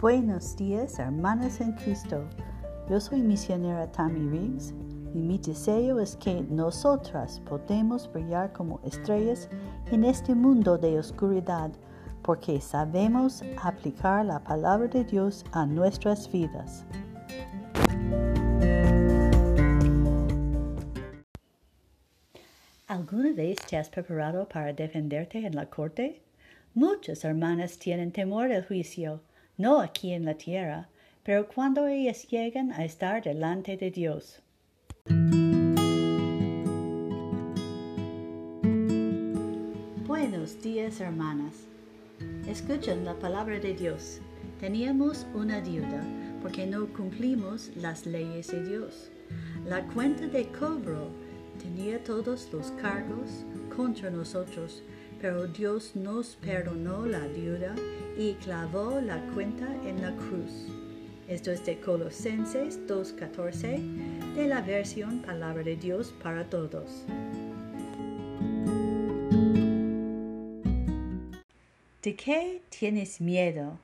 Buenos días, hermanas en Cristo. Yo soy misionera Tammy Riggs y mi deseo es que nosotras podamos brillar como estrellas en este mundo de oscuridad porque sabemos aplicar la palabra de Dios a nuestras vidas. ¿Alguna vez te has preparado para defenderte en la corte? Muchas hermanas tienen temor del juicio, no aquí en la tierra, pero cuando ellas llegan a estar delante de Dios. Buenos días, hermanas. Escuchen la palabra de Dios. Teníamos una deuda porque no cumplimos las leyes de Dios. La cuenta de cobro tenía todos los cargos contra nosotros, pero Dios nos perdonó la deuda y clavó la cuenta en la cruz. Esto es de Colosenses 2.14 de la versión Palabra de Dios para Todos. ¿De qué tienes miedo?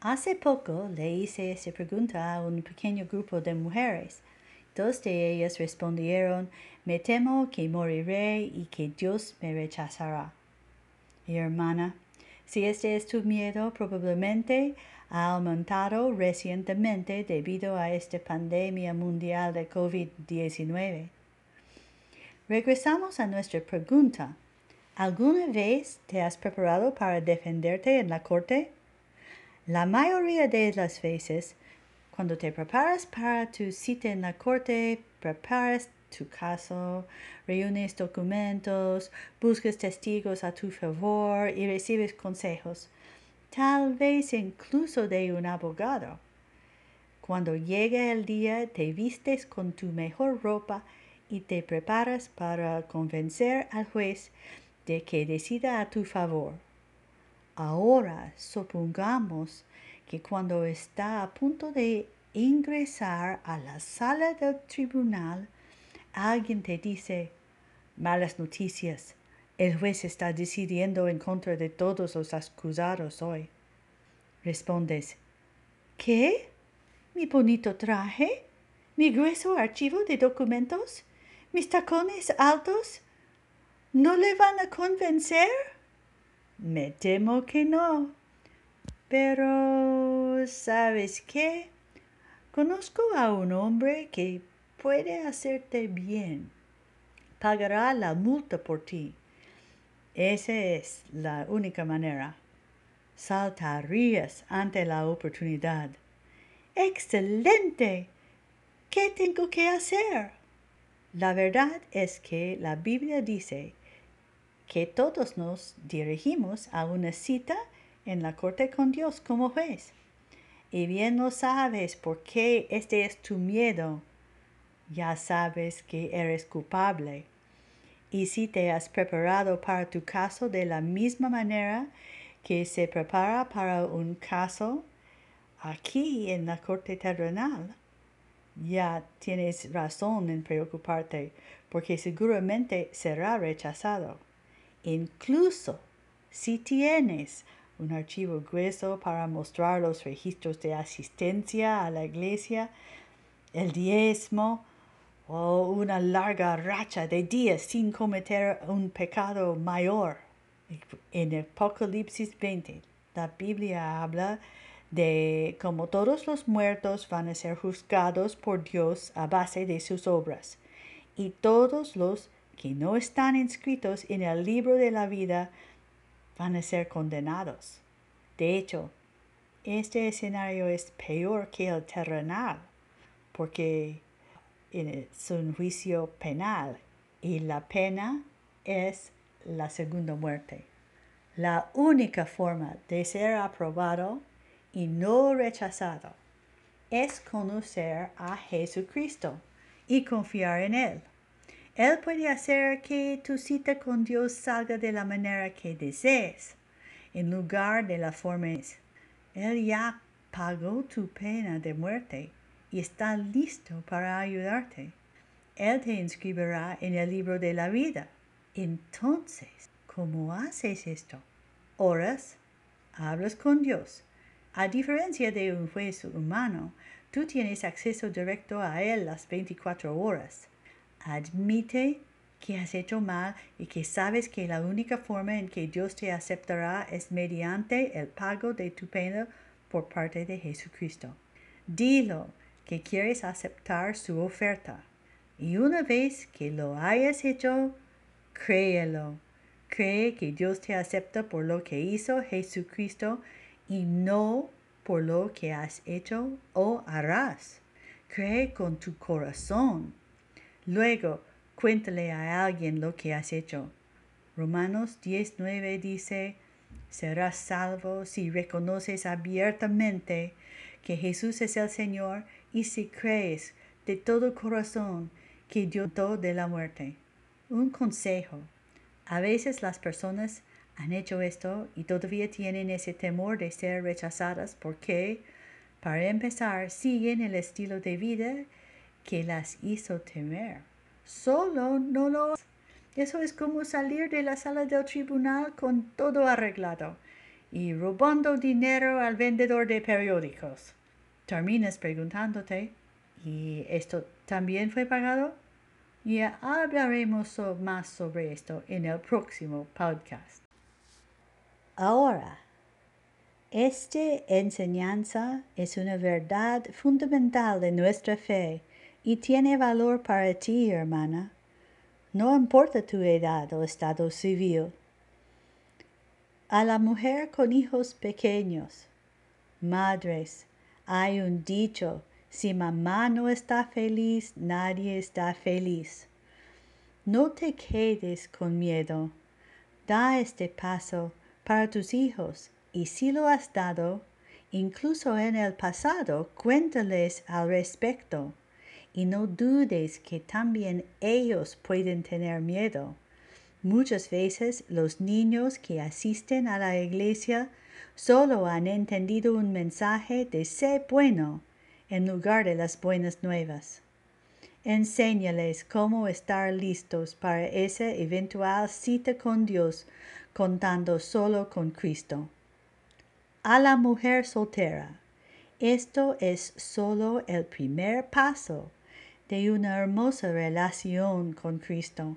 Hace poco le hice esa pregunta a un pequeño grupo de mujeres. Dos de ellas respondieron, me temo que moriré y que Dios me rechazará. Hermana, si este es tu miedo, probablemente ha aumentado recientemente debido a esta pandemia mundial de COVID-19. Regresamos a nuestra pregunta. ¿Alguna vez te has preparado para defenderte en la corte? La mayoría de las veces, cuando te preparas para tu cita en la corte, preparas tu caso, reúnes documentos, buscas testigos a tu favor y recibes consejos, tal vez incluso de un abogado. Cuando llega el día, te vistes con tu mejor ropa y te preparas para convencer al juez de que decida a tu favor. Ahora supongamos que cuando está a punto de ingresar a la sala del tribunal, alguien te dice, malas noticias, el juez está decidiendo en contra de todos los acusados hoy. Respondes, ¿qué? ¿Mi bonito traje? ¿Mi grueso archivo de documentos? ¿Mis tacones altos? ¿No le van a convencer? Me temo que no. Pero, ¿sabes qué? Conozco a un hombre que puede hacerte bien. Pagará la multa por ti. Esa es la única manera. Saltarías ante la oportunidad. ¡Excelente! ¿Qué tengo que hacer? La verdad es que la Biblia dice que todos nos dirigimos a una cita en la corte con Dios como juez. Y bien lo sabes porque este es tu miedo. Ya sabes que eres culpable. Y si te has preparado para tu caso de la misma manera que se prepara para un caso aquí en la corte terrenal, ya tienes razón en preocuparte porque seguramente será rechazado. Incluso si tienes un archivo grueso para mostrar los registros de asistencia a la iglesia, el diezmo o una larga racha de días sin cometer un pecado mayor. En Apocalipsis 20, la Biblia habla de cómo todos los muertos van a ser juzgados por Dios a base de sus obras, y todos los que no están inscritos en el libro de la vida van a ser condenados. De hecho, este escenario es peor que el terrenal, porque es un juicio penal y la pena es la segunda muerte. La única forma de ser aprobado y no rechazado es conocer a Jesucristo y confiar en Él. Él puede hacer que tu cita con Dios salga de la manera que desees, en lugar de la forma. Él ya pagó tu pena de muerte y está listo para ayudarte. Él te inscribirá en el libro de la vida. Entonces, ¿cómo haces esto? Oras, hablas con Dios, A diferencia de un juez humano, tú tienes acceso directo a él las 24 horas. Admite que has hecho mal y que sabes que la única forma en que Dios te aceptará es mediante el pago de tu pena por parte de Jesucristo. Dilo que quieres aceptar su oferta. Y una vez que lo hayas hecho, créelo. Cree que Dios te acepta por lo que hizo Jesucristo y no por lo que has hecho o harás. Cree con tu corazón. Luego, cuéntale a alguien lo que has hecho. Romanos 19 dice, serás salvo si reconoces abiertamente que Jesús es el Señor y si crees de todo corazón que Dios de la muerte. Un consejo. A veces las personas han hecho esto y todavía tienen ese temor de ser rechazadas porque, para empezar, siguen el estilo de vida que las hizo temer. Solo no lo eso es como salir de la sala del tribunal con todo arreglado y robando dinero al vendedor de periódicos. Terminas preguntándote, ¿y esto también fue pagado? Ya hablaremos más sobre esto en el próximo podcast. Ahora, esta enseñanza es una verdad fundamental de nuestra fe y tiene valor para ti, hermana. No importa tu edad o estado civil. A la mujer con hijos pequeños, madres, hay un dicho, si mamá no está feliz, nadie está feliz. No te quedes con miedo. Da este paso para tus hijos y si lo has dado, incluso en el pasado, cuéntales al respecto y no dudes que también ellos pueden tener miedo. Muchas veces los niños que asisten a la iglesia solo han entendido un mensaje de ser bueno en lugar de las buenas nuevas. Enséñales cómo estar listos para esa eventual cita con Dios contando solo con Cristo. A la mujer soltera. Esto es solo el primer paso de una hermosa relación con Cristo.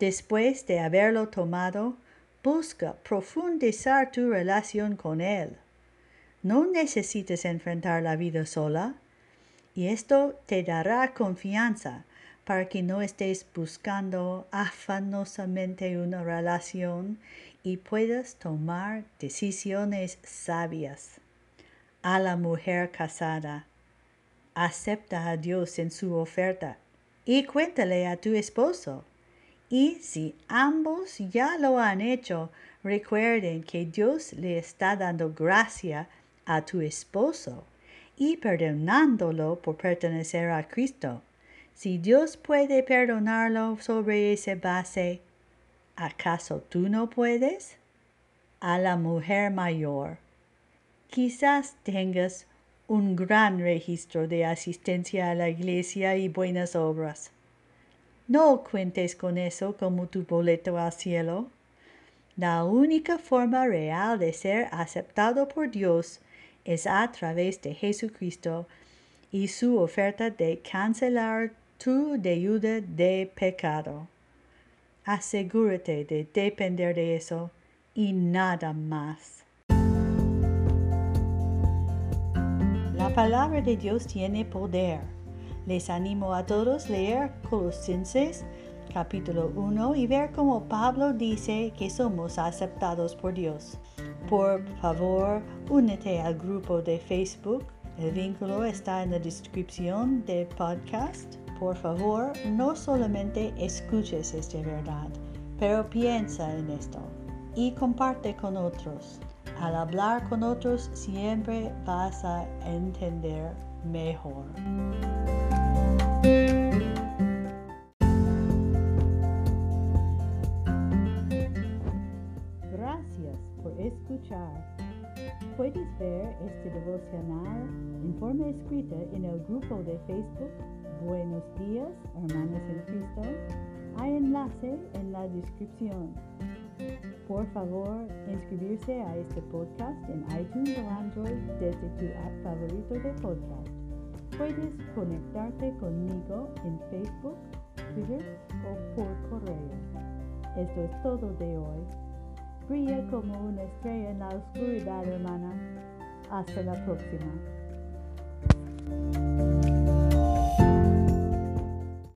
Después de haberlo tomado, busca profundizar tu relación con Él. No necesitas enfrentar la vida sola y esto te dará confianza para que no estés buscando afanosamente una relación y puedas tomar decisiones sabias. A la mujer casada, acepta a Dios en su oferta y cuéntale a tu esposo. Y si ambos ya lo han hecho, recuerden que Dios le está dando gracia a tu esposo y perdonándolo por pertenecer a Cristo. Si Dios puede perdonarlo sobre esa base, ¿acaso tú no puedes? A la mujer mayor. Quizás tengas un gran registro de asistencia a la iglesia y buenas obras. No cuentes con eso como tu boleto al cielo. La única forma real de ser aceptado por Dios es a través de Jesucristo y su oferta de cancelar tu deuda de pecado. Asegúrate de depender de eso y nada más. La palabra de Dios tiene poder. Les animo a todos leer Colosenses capítulo 1 y ver cómo Pablo dice que somos aceptados por Dios. Por favor, únete al grupo de Facebook. El vínculo está en la descripción del podcast. Por favor, no solamente escuches esta verdad, pero piensa en esto y comparte con otros. Al hablar con otros siempre vas a entender mejor. Gracias por escuchar. Puedes ver este devocional en forma escrita en el grupo de Facebook Buenos días, hermanos en Cristo. Hay enlace en la descripción. Por favor, inscribirse a este podcast en iTunes o Android desde tu app favorito de podcast. Puedes conectarte conmigo en Facebook, Twitter o por correo. Esto es todo de hoy. Brilla como una estrella en la oscuridad, hermana. Hasta la próxima.